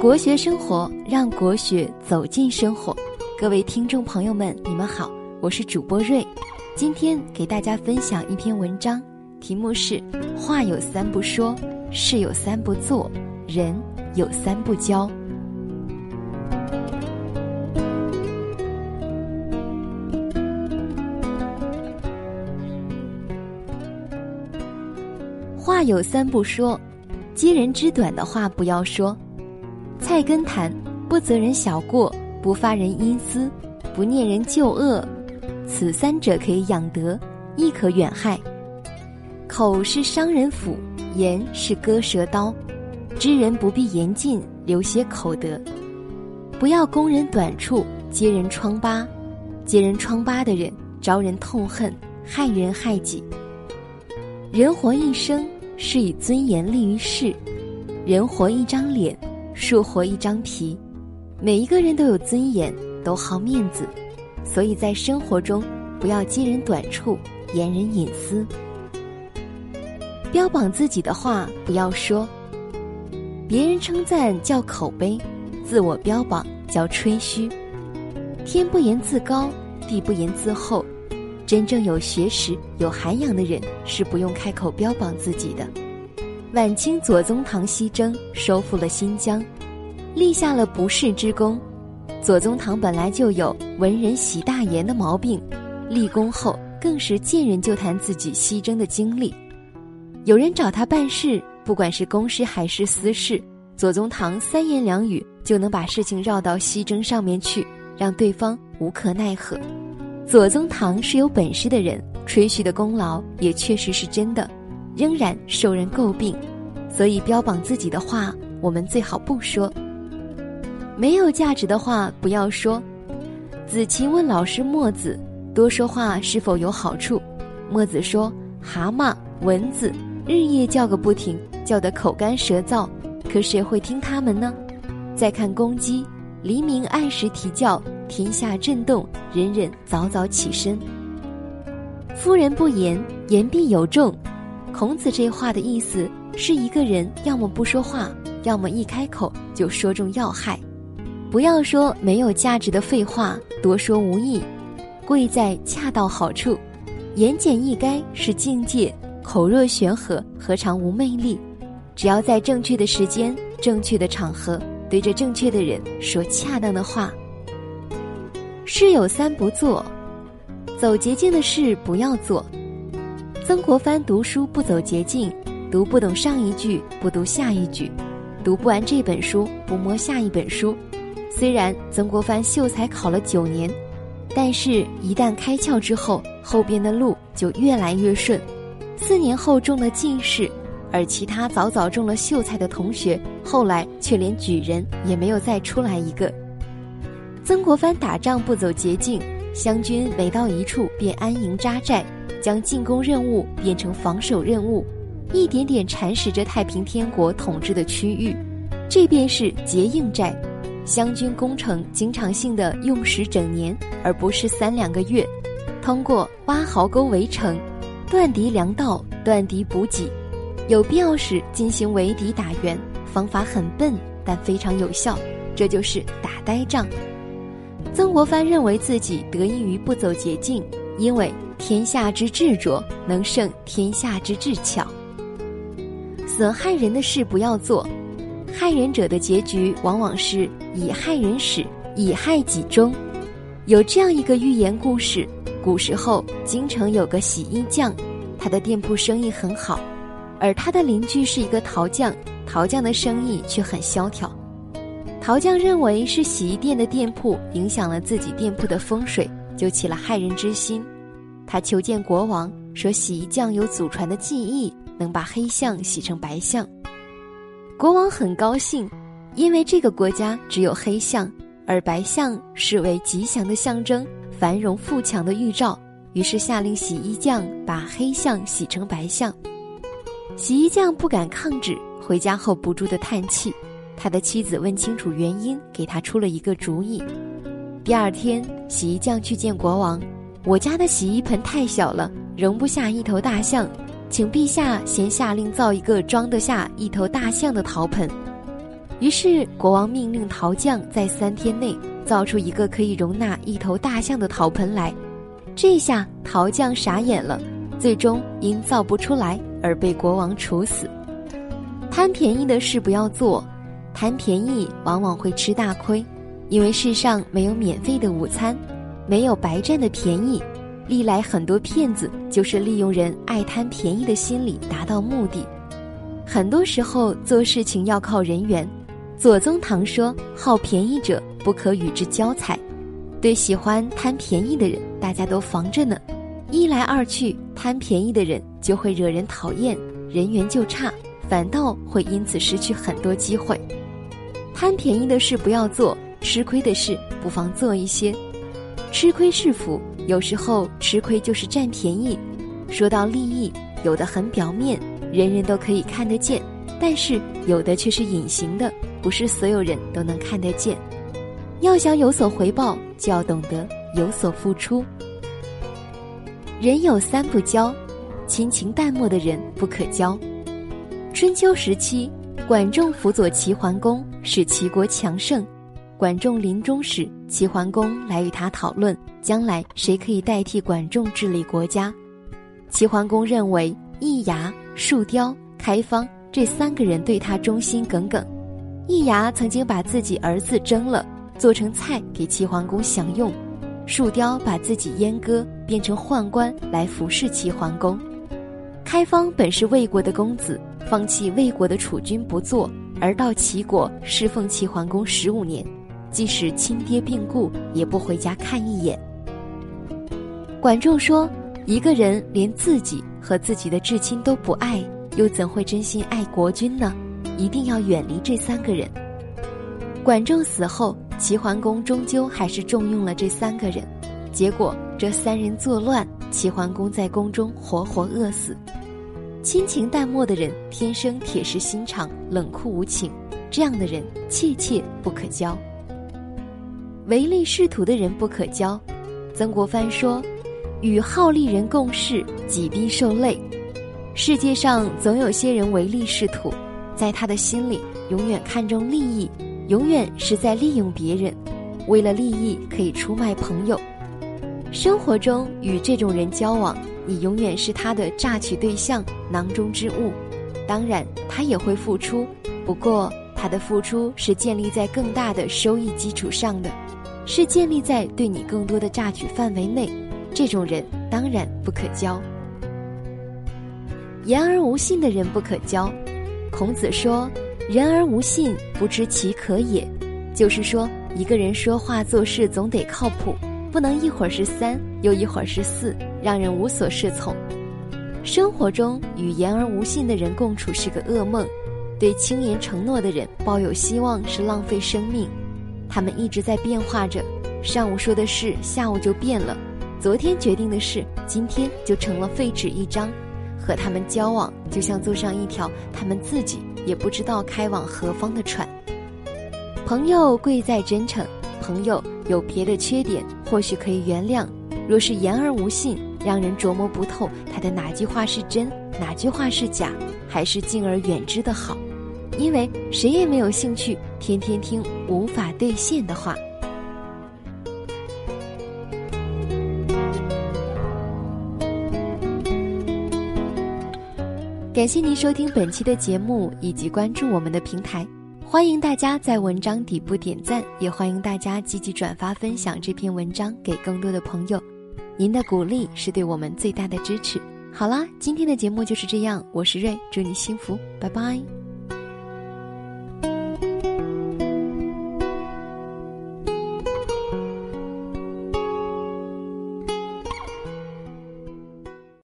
国学生活，让国学走进生活。各位听众朋友们，你们好，我是主播瑞。今天给大家分享一篇文章，题目是“话有三不说，事有三不做，人有三不交”。有三不说，揭人之短的话不要说。菜根谭：不责人小过，不发人阴私，不念人旧恶，此三者可以养德，亦可远害。口是伤人斧，言是割舌刀。知人不必言尽，留些口德。不要攻人短处，揭人疮疤。揭人疮疤的人，招人痛恨，害人害己。人活一生。是以尊严立于世，人活一张脸，树活一张皮。每一个人都有尊严，都好面子，所以在生活中不要揭人短处，言人隐私。标榜自己的话不要说，别人称赞叫口碑，自我标榜叫吹嘘。天不言自高，地不言自厚。真正有学识、有涵养的人是不用开口标榜自己的。晚清左宗棠西征，收复了新疆，立下了不世之功。左宗棠本来就有文人喜大言的毛病，立功后更是见人就谈自己西征的经历。有人找他办事，不管是公事还是私事，左宗棠三言两语就能把事情绕到西征上面去，让对方无可奈何。左宗棠是有本事的人，吹嘘的功劳也确实是真的，仍然受人诟病，所以标榜自己的话，我们最好不说。没有价值的话不要说。子期问老师墨子：“多说话是否有好处？”墨子说：“蛤蟆、蚊子日夜叫个不停，叫得口干舌燥，可谁会听他们呢？”再看公鸡，黎明按时啼叫。天下震动，人人早早起身。夫人不言，言必有重。孔子这话的意思是一个人要么不说话，要么一开口就说中要害。不要说没有价值的废话，多说无益。贵在恰到好处，言简意赅是境界。口若悬河，何尝无魅力？只要在正确的时间、正确的场合，对着正确的人说恰当的话。事有三不做，走捷径的事不要做。曾国藩读书不走捷径，读不懂上一句不读下一句，读不完这本书不摸下一本书。虽然曾国藩秀才考了九年，但是一旦开窍之后，后边的路就越来越顺。四年后中了进士，而其他早早中了秀才的同学，后来却连举人也没有再出来一个。曾国藩打仗不走捷径，湘军每到一处便安营扎寨，将进攻任务变成防守任务，一点点蚕食着太平天国统治的区域。这便是结硬寨。湘军攻城经常性的用时整年，而不是三两个月。通过挖壕沟围城，断敌粮道，断敌补给，有必要时进行围敌打援，方法很笨，但非常有效。这就是打呆仗。曾国藩认为自己得益于不走捷径，因为天下之智拙能胜天下之智巧。损害人的事不要做，害人者的结局往往是以害人始，以害己终。有这样一个寓言故事：古时候京城有个洗衣匠，他的店铺生意很好，而他的邻居是一个陶匠，陶匠的生意却很萧条。陶匠认为是洗衣店的店铺影响了自己店铺的风水，就起了害人之心。他求见国王，说洗衣匠有祖传的技艺，能把黑象洗成白象。国王很高兴，因为这个国家只有黑象，而白象视为吉祥的象征，繁荣富强的预兆。于是下令洗衣匠把黑象洗成白象。洗衣匠不敢抗旨，回家后不住的叹气。他的妻子问清楚原因，给他出了一个主意。第二天，洗衣匠去见国王：“我家的洗衣盆太小了，容不下一头大象。请陛下先下令造一个装得下一头大象的陶盆。于是国王命令陶匠在三天内造出一个可以容纳一头大象的陶盆来。这下陶匠傻眼了，最终因造不出来而被国王处死。贪便宜的事不要做，贪便宜往往会吃大亏，因为世上没有免费的午餐，没有白占的便宜。历来很多骗子就是利用人爱贪便宜的心理达到目的。很多时候做事情要靠人缘。左宗棠说：“好便宜者不可与之交财。”对喜欢贪便宜的人，大家都防着呢。一来二去，贪便宜的人就会惹人讨厌，人缘就差，反倒会因此失去很多机会。贪便宜的事不要做，吃亏的事不妨做一些。吃亏是福，有时候吃亏就是占便宜。说到利益，有的很表面，人人都可以看得见，但是有的却是隐形的。不是所有人都能看得见，要想有所回报，就要懂得有所付出。人有三不交，亲情淡漠的人不可交。春秋时期，管仲辅佐齐桓公，使齐国强盛。管仲临终时，齐桓公来与他讨论，将来谁可以代替管仲治理国家。齐桓公认为易牙、树雕、开方这三个人对他忠心耿耿。易牙曾经把自己儿子蒸了，做成菜给齐桓公享用；树雕把自己阉割，变成宦官来服侍齐桓公。开方本是魏国的公子，放弃魏国的储君不做，而到齐国侍奉齐桓公十五年，即使亲爹病故，也不回家看一眼。管仲说：“一个人连自己和自己的至亲都不爱，又怎会真心爱国君呢？”一定要远离这三个人。管仲死后，齐桓公终究还是重用了这三个人，结果这三人作乱，齐桓公在宫中活活饿死。亲情淡漠的人，天生铁石心肠，冷酷无情，这样的人切切不可交。唯利是图的人不可交。曾国藩说：“与好利人共事，己必受累。”世界上总有些人唯利是图。在他的心里，永远看重利益，永远是在利用别人，为了利益可以出卖朋友。生活中与这种人交往，你永远是他的榨取对象、囊中之物。当然，他也会付出，不过他的付出是建立在更大的收益基础上的，是建立在对你更多的榨取范围内。这种人当然不可交。言而无信的人不可交。孔子说：“人而无信，不知其可也。”就是说，一个人说话做事总得靠谱，不能一会儿是三，又一会儿是四，让人无所适从。生活中与言而无信的人共处是个噩梦，对轻言承诺的人抱有希望是浪费生命。他们一直在变化着，上午说的事，下午就变了；昨天决定的事，今天就成了废纸一张。和他们交往，就像坐上一条他们自己也不知道开往何方的船。朋友贵在真诚，朋友有别的缺点或许可以原谅，若是言而无信，让人琢磨不透他的哪句话是真，哪句话是假，还是敬而远之的好，因为谁也没有兴趣天天听无法兑现的话。感谢您收听本期的节目，以及关注我们的平台。欢迎大家在文章底部点赞，也欢迎大家积极转发分享这篇文章给更多的朋友。您的鼓励是对我们最大的支持。好啦，今天的节目就是这样，我是瑞，祝你幸福，拜拜。